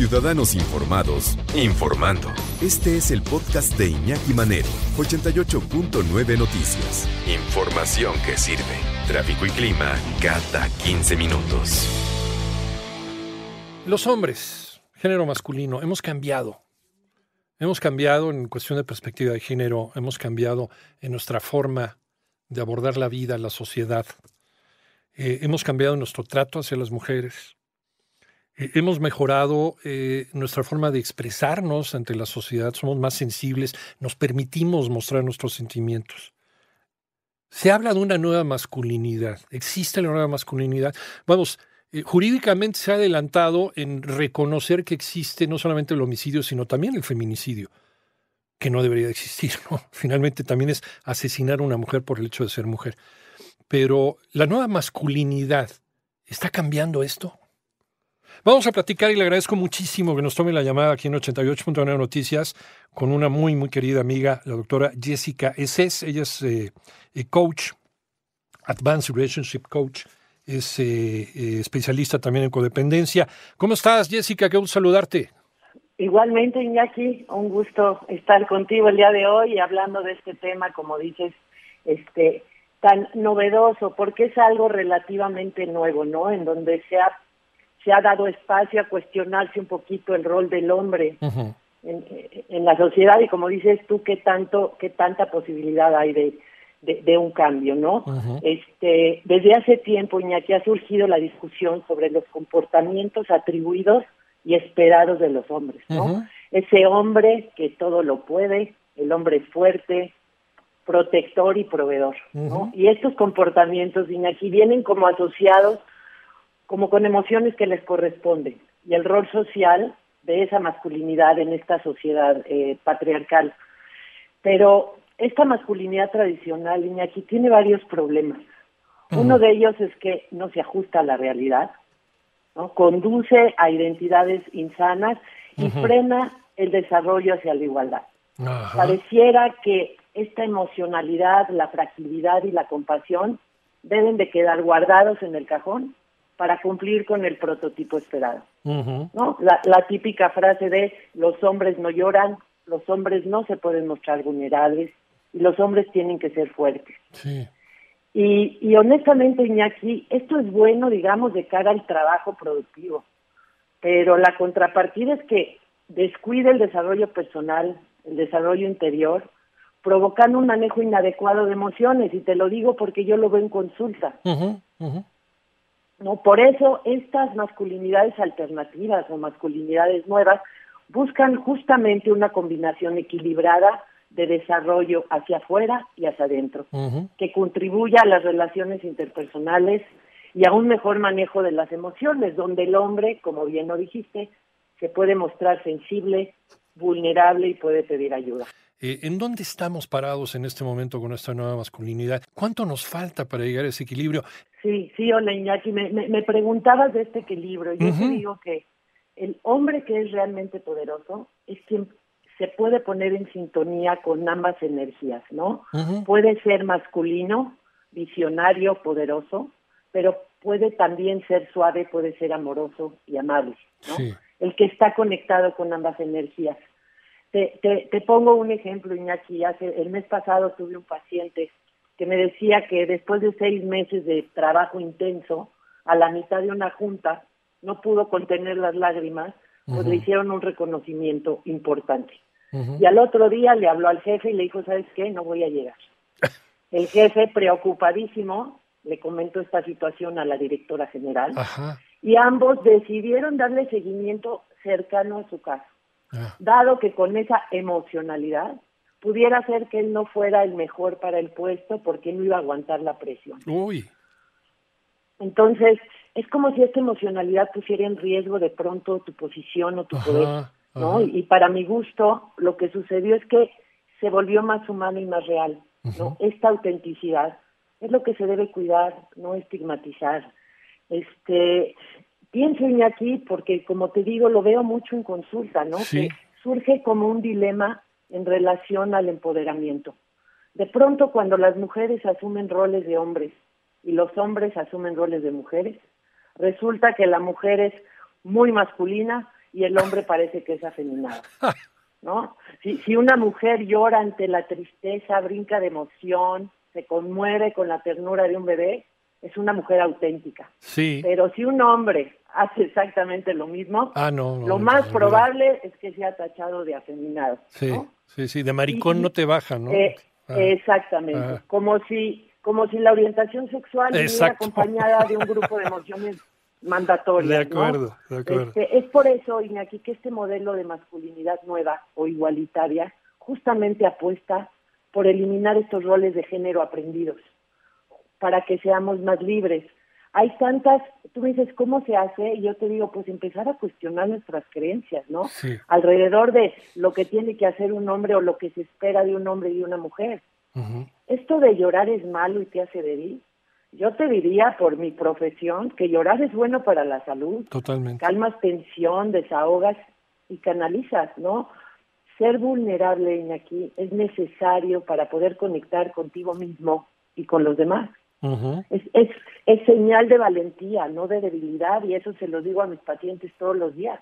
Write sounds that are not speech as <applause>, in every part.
Ciudadanos informados, informando. Este es el podcast de Iñaki Manero, 88.9 Noticias. Información que sirve. Tráfico y clima cada 15 minutos. Los hombres, género masculino, hemos cambiado. Hemos cambiado en cuestión de perspectiva de género, hemos cambiado en nuestra forma de abordar la vida, la sociedad. Eh, hemos cambiado nuestro trato hacia las mujeres. Eh, hemos mejorado eh, nuestra forma de expresarnos ante la sociedad, somos más sensibles, nos permitimos mostrar nuestros sentimientos. Se habla de una nueva masculinidad, existe la nueva masculinidad. Vamos, eh, jurídicamente se ha adelantado en reconocer que existe no solamente el homicidio, sino también el feminicidio, que no debería existir, ¿no? <laughs> Finalmente también es asesinar a una mujer por el hecho de ser mujer. Pero la nueva masculinidad, ¿está cambiando esto? Vamos a platicar y le agradezco muchísimo que nos tome la llamada aquí en 88.9 Noticias con una muy, muy querida amiga, la doctora Jessica Eses. Ella es eh, eh, coach, Advanced Relationship Coach, es eh, especialista también en codependencia. ¿Cómo estás, Jessica? Qué gusto saludarte. Igualmente, Iñaki, un gusto estar contigo el día de hoy hablando de este tema, como dices, este tan novedoso, porque es algo relativamente nuevo, ¿no? En donde se ha se ha dado espacio a cuestionarse un poquito el rol del hombre en, la sociedad y como dices tú qué tanto qué tanta posibilidad hay de, de, un cambio no este desde hace tiempo Iñaki ha surgido la discusión sobre los comportamientos atribuidos y esperados de los hombres no ese hombre que todo lo puede el hombre fuerte protector y proveedor ¿no? y estos comportamientos Iñaki vienen como asociados como con emociones que les corresponden y el rol social de esa masculinidad en esta sociedad eh, patriarcal. Pero esta masculinidad tradicional, Iñaki, tiene varios problemas. Uno de ellos es que no se ajusta a la realidad, ¿no? conduce a identidades insanas y frena el desarrollo hacia la igualdad. Pareciera que esta emocionalidad, la fragilidad y la compasión deben de quedar guardados en el cajón para cumplir con el prototipo esperado. ¿no? La, típica frase de los hombres no lloran, los hombres no se pueden mostrar vulnerables y los hombres tienen que ser fuertes. Y, y honestamente, Iñaki, esto es bueno, digamos, de cara al trabajo productivo, pero la contrapartida es que descuida el desarrollo personal, el desarrollo interior, provocando un manejo inadecuado de emociones, y te lo digo porque yo lo veo en consulta. ¿No? Por eso estas masculinidades alternativas o masculinidades nuevas buscan justamente una combinación equilibrada de desarrollo hacia afuera y hacia adentro, que contribuya a las relaciones interpersonales y a un mejor manejo de las emociones, donde el hombre, como bien lo dijiste, se puede mostrar sensible, vulnerable y puede pedir ayuda. Eh, ¿En dónde estamos parados en este momento con esta nueva masculinidad? ¿Cuánto nos falta para llegar a ese equilibrio? Sí, sí, hola Iñaki, me, me, preguntabas de este equilibrio. Yo te digo que el hombre que es realmente poderoso es quien se puede poner en sintonía con ambas energías, ¿no? Puede ser masculino, visionario, poderoso, pero puede también ser suave, puede ser amoroso y amable, ¿no? El que está conectado con ambas energías. Te, te, pongo un ejemplo, Iñaki. Hace, el mes pasado tuve un paciente que me decía que después de seis meses de trabajo intenso, a la mitad de una junta, no pudo contener las lágrimas, pues le hicieron un reconocimiento importante. Y al otro día le habló al jefe y le dijo, ¿sabes qué? No voy a llegar. <laughs> El jefe, preocupadísimo, le comentó esta situación a la directora general y ambos decidieron darle seguimiento cercano a su casa. Ah. dado que con esa emocionalidad pudiera ser que él no fuera el mejor para el puesto porque no iba a aguantar la presión. Uy. Entonces, es como si esta emocionalidad pusiera en riesgo de pronto tu posición o tu Ajá, poder, ¿no? ajá. Y, y para mi gusto, lo que sucedió es que se volvió más humano y más real, ¿no? Esta autenticidad es lo que se debe cuidar, no estigmatizar. Este, pienso aquí porque como te digo, lo veo mucho en consulta, ¿no? Sí. Que surge como un dilema en relación al empoderamiento. De pronto, cuando las mujeres asumen roles de hombres y los hombres asumen roles de mujeres, resulta que la mujer es muy masculina y el hombre parece que es afeminado. <laughs> ¿no? Si, si una mujer llora ante la tristeza, brinca de emoción, se conmueve con la ternura de un bebé, es una mujer auténtica. Sí. Pero si un hombre hace exactamente lo mismo, Ah, no. no, lo más no, probable es que sea tachado de afeminado. Sí, sí, sí. De maricón Y- no te baja, ¿no? Eh, Ah, exactamente. ah. Como si como si la orientación sexual Exacto. acompañada de un grupo de emociones <laughs> mandatorias. De acuerdo, de acuerdo. Este, es por eso, Iñaki, que este modelo de masculinidad nueva o igualitaria justamente apuesta por eliminar estos roles de género aprendidos para que seamos más libres. Hay tantas, tú me dices, ¿cómo se hace? Y yo te digo, pues empezar a cuestionar nuestras creencias, ¿no? Sí. Alrededor de lo que tiene que hacer un hombre o lo que se espera de un hombre y de una mujer. ¿Esto de llorar es malo y te hace débil? Yo te diría, por mi profesión, que llorar es bueno para la salud. Totalmente. Calmas tensión, desahogas y canalizas, ¿no? Ser vulnerable, Iñaki, es necesario para poder conectar contigo mismo y con los demás. Es, es, es señal de valentía, no de debilidad, y eso se lo digo a mis pacientes todos los días,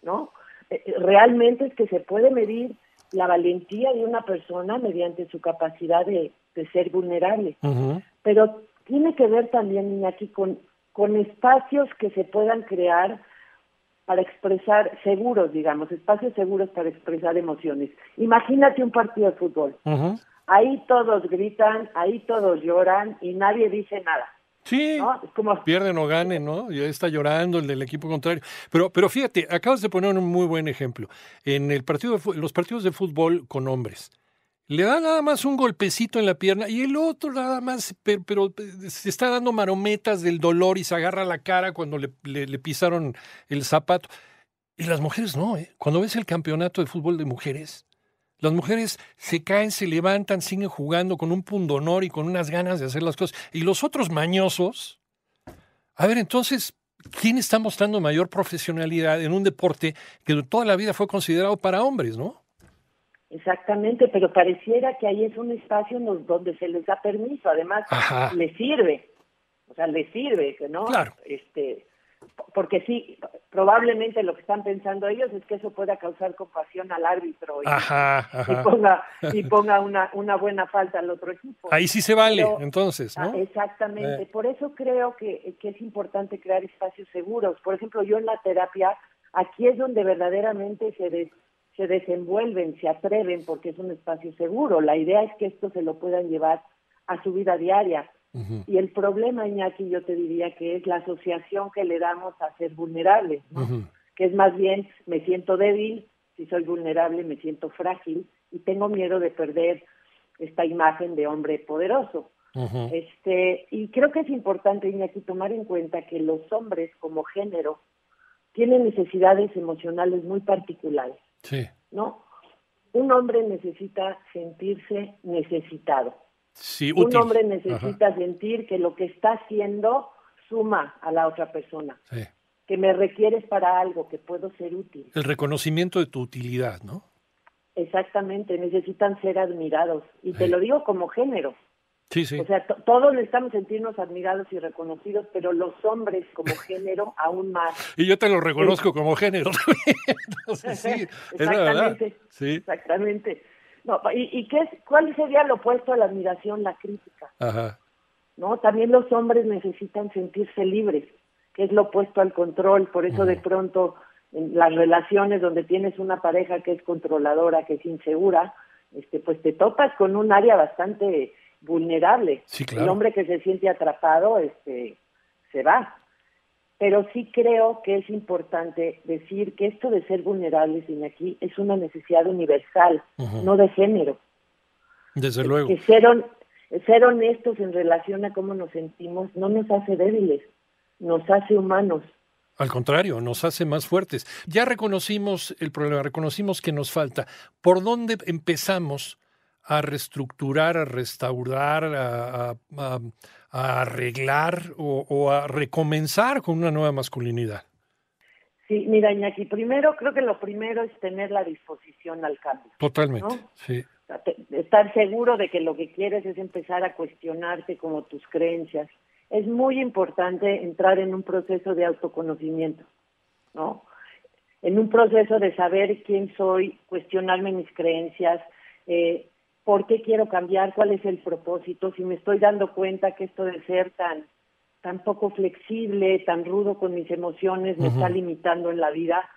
¿no? Eh, eh, Realmente es que se puede medir la valentía de una persona mediante su capacidad de, de ser vulnerable, pero tiene que ver también, Iñaki, con, con espacios que se puedan crear para expresar, seguros, digamos, espacios seguros para expresar emociones. Imagínate un partido de fútbol. Ahí todos gritan, ahí todos lloran y nadie dice nada. Sí. ¿no? Es como, Pierden o ganen, ¿no? Ya está llorando el del equipo contrario. Pero, pero fíjate, acabas de poner un muy buen ejemplo. En el partido de los partidos de fútbol con hombres, le da nada más un golpecito en la pierna y el otro nada más, pero, eh, se está dando marometas del dolor y se agarra la cara cuando le, le- le pisaron el zapato. Y las mujeres no, ¿eh? Cuando ves el campeonato de fútbol de mujeres, las mujeres se caen, se levantan, siguen jugando con un pundonor y con unas ganas de hacer las cosas. Y los otros mañosos, a ver, entonces, ¿quién está mostrando mayor profesionalidad en un deporte que toda la vida fue considerado para hombres, no? Exactamente, pero pareciera que ahí es un espacio donde se les da permiso, además Ajá. les sirve, o sea, les sirve, ¿no? Claro. Este, porque sí, probablemente lo que están pensando ellos es que eso pueda causar compasión al árbitro y, Ajá, y ajá. ponga, y <laughs> ponga una, una buena falta al otro equipo. Ahí sí se vale, Pero- entonces, Ah, ¿no? Exactamente. Eh. Por eso creo que, que es importante crear espacios seguros. Por ejemplo, yo en la terapia, aquí es donde verdaderamente se, des- se desenvuelven, se atreven, porque es un espacio seguro. La idea es que esto se lo puedan llevar a su vida diaria. Y el problema, Iñaki, yo te diría que es la asociación que le damos a ser vulnerables, ¿no? que es más bien me siento débil, si soy vulnerable me siento frágil y tengo miedo de perder esta imagen de hombre poderoso. Este, y creo que es importante, Iñaki, tomar en cuenta que los hombres como género tienen necesidades emocionales muy particulares, Sí, ¿no? Un hombre necesita sentirse necesitado. sí, Un hombre Ajá, necesita sentir que lo que está haciendo suma a la otra persona, sí. que me requieres para algo, que puedo ser útil. El reconocimiento de tu utilidad, ¿no? Exactamente, necesitan ser admirados. Y te lo digo como género. Sí, sí. O sea, to- todos necesitamos sentirnos admirados y reconocidos, pero los hombres como género aún más. Y yo te lo reconozco como género. <laughs> Entonces, sí, es la verdad. Exactamente. Sí, Exactamente. No, ¿y, y qué es, cuál sería lo opuesto a la admiración? La crítica. ajá. ¿no? También los hombres necesitan sentirse libres, que es lo opuesto al control. Por eso de pronto en las relaciones donde tienes una pareja que es controladora, que es insegura, este, pues te topas con un área bastante vulnerable. Sí, claro. El hombre que se siente atrapado, este, se va. Pero sí creo que es importante decir que esto de ser vulnerables, aquí es una necesidad universal, no de género Desde luego. que ser, ser honestos en relación a cómo nos sentimos no nos hace débiles, nos hace humanos. Al contrario, nos hace más fuertes. Ya reconocimos el problema, reconocimos que nos falta. ¿Por dónde empezamos a reestructurar, a restaurar, a, a- a- a arreglar o, o a recomenzar con una nueva masculinidad? Sí, mira, Iñaki, primero creo que lo primero es tener la disposición al cambio. Totalmente, ¿No? sí. O sea, te- estar seguro de que lo que quieres es empezar a cuestionarte como tus creencias. Es muy importante entrar en un proceso de autoconocimiento, ¿no? En un proceso de saber quién soy, cuestionarme mis creencias, eh, por qué quiero cambiar, cuál es el propósito, si me estoy dando cuenta que esto de ser tan tan poco flexible, tan rudo con mis emociones, me está limitando en la vida.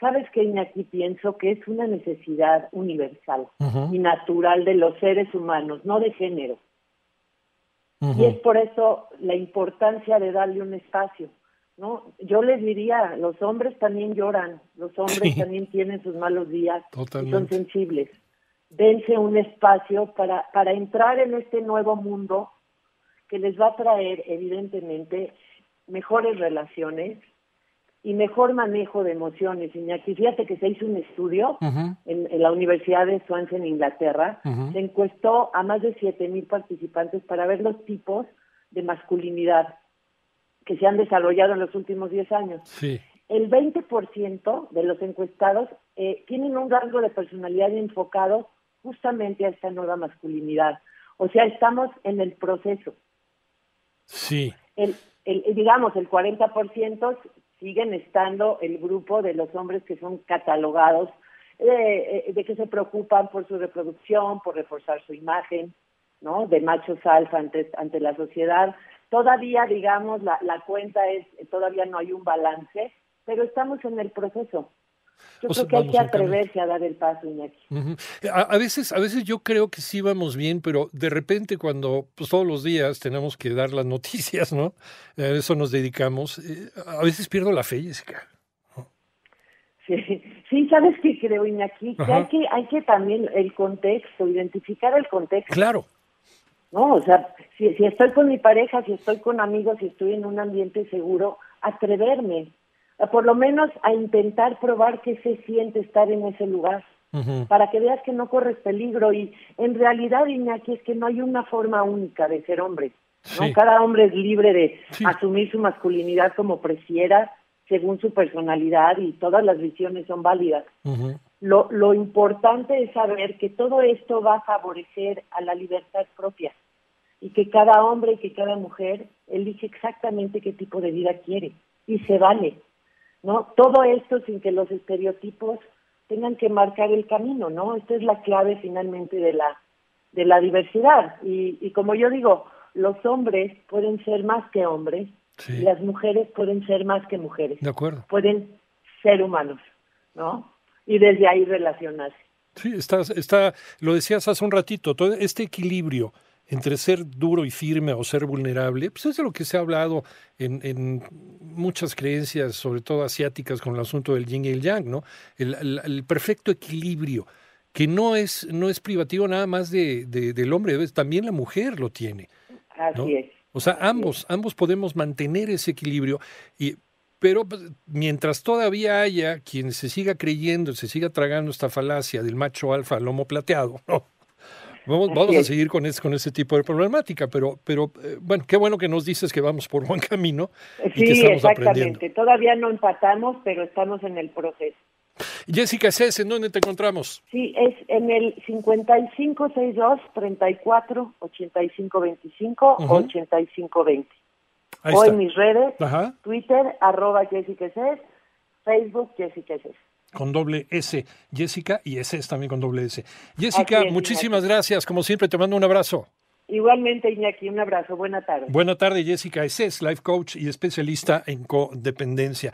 ¿Sabes qué, Iñaki? Pienso que es una necesidad universal y natural de los seres humanos, no de género. Y es por eso la importancia de darle un espacio, ¿no? Yo les diría, los hombres también lloran, los hombres Sí. también tienen sus malos días y son sensibles. Dense un espacio para, para entrar en este nuevo mundo que les va a traer, evidentemente, mejores relaciones y mejor manejo de emociones. Iñaki, fíjate que se hizo un estudio en, en la Universidad de Swansea en Inglaterra, se encuestó a más de 7.000 participantes para ver los tipos de masculinidad que se han desarrollado en los últimos 10 años. Sí, El 20% de los encuestados eh, tienen un rasgo de personalidad enfocado justamente a esta nueva masculinidad. O sea, estamos en el proceso. sí. El, el, digamos, el 40% siguen estando el grupo de los hombres que son catalogados eh, eh, de que se preocupan por su reproducción, por reforzar su imagen, ¿no? De machos alfa ante, ante la sociedad. Todavía, digamos, la, la cuenta es, todavía no hay un balance, pero estamos en el proceso. Yo O sea, creo que hay que atreverse a dar el paso, Iñaki. A, a veces, a veces yo creo que sí vamos bien, pero de repente cuando pues, todos los días tenemos que dar las <laughs> noticias, ¿no? A eso nos dedicamos. eh, a veces pierdo la fe, Jessica. Sí, sí, ¿sabes qué creo, Iñaki? Que hay que, hay que también el contexto, identificar el contexto. Claro. No, o sea, si, si estoy con mi pareja, si estoy con amigos, si estoy en un ambiente seguro, atreverme, por lo menos a intentar probar qué se siente estar en ese lugar, para que veas que no corres peligro. Y en realidad, Iñaki, es que no hay una forma única de ser hombre. ¿no? Sí. Cada hombre es libre de Sí. asumir su masculinidad como prefiera, según su personalidad, y todas las visiones son válidas. Lo, lo importante es saber que todo esto va a favorecer a la libertad propia y que cada hombre y que cada mujer elige exactamente qué tipo de vida quiere y se vale, ¿no? Todo esto sin que los estereotipos tengan que marcar el camino, ¿no? Esta es la clave finalmente de la de la diversidad y, y como yo digo, los hombres pueden ser más que hombres Sí. y las mujeres pueden ser más que mujeres De acuerdo. pueden ser humanos, ¿no? Y desde ahí relacionarse. Sí, está, está, lo decías hace un ratito, todo este equilibrio entre ser duro y firme o ser vulnerable, pues es de lo que se ha hablado en, en muchas creencias, sobre todo asiáticas, con el asunto del yin y el yang, ¿no? El, el- el perfecto equilibrio, que no es, no es privativo nada más de, de- del hombre, también la mujer lo tiene. Así ¿no? es. O sea, ambos, ambos podemos mantener ese equilibrio, y, pero pues, mientras todavía haya quien se siga creyendo, se siga tragando esta falacia del macho alfa lomo plateado, ¿no? Vamos, a seguir con, es- con ese tipo de problemática, pero, pero eh, bueno, qué bueno que nos dices que vamos por buen camino y que Sí, estamos exactamente. aprendiendo. Todavía no empatamos, pero estamos en el proceso. Jessica Cés, ¿en dónde te encontramos? Sí, es en el 5562 34 85 25 Ujú. 85 20. Ahí o en mis redes, Ajá, Twitter, arroba Jessica Cés, Facebook Jessica Cés. Con doble S, Jessica, y ese es también con doble S. Jessica, es, muchísimas gracias, como siempre te mando un abrazo. Igualmente, Iñaki, un abrazo. Buena tarde. Buena tarde, Jessica. Ese es life coach y especialista en codependencia.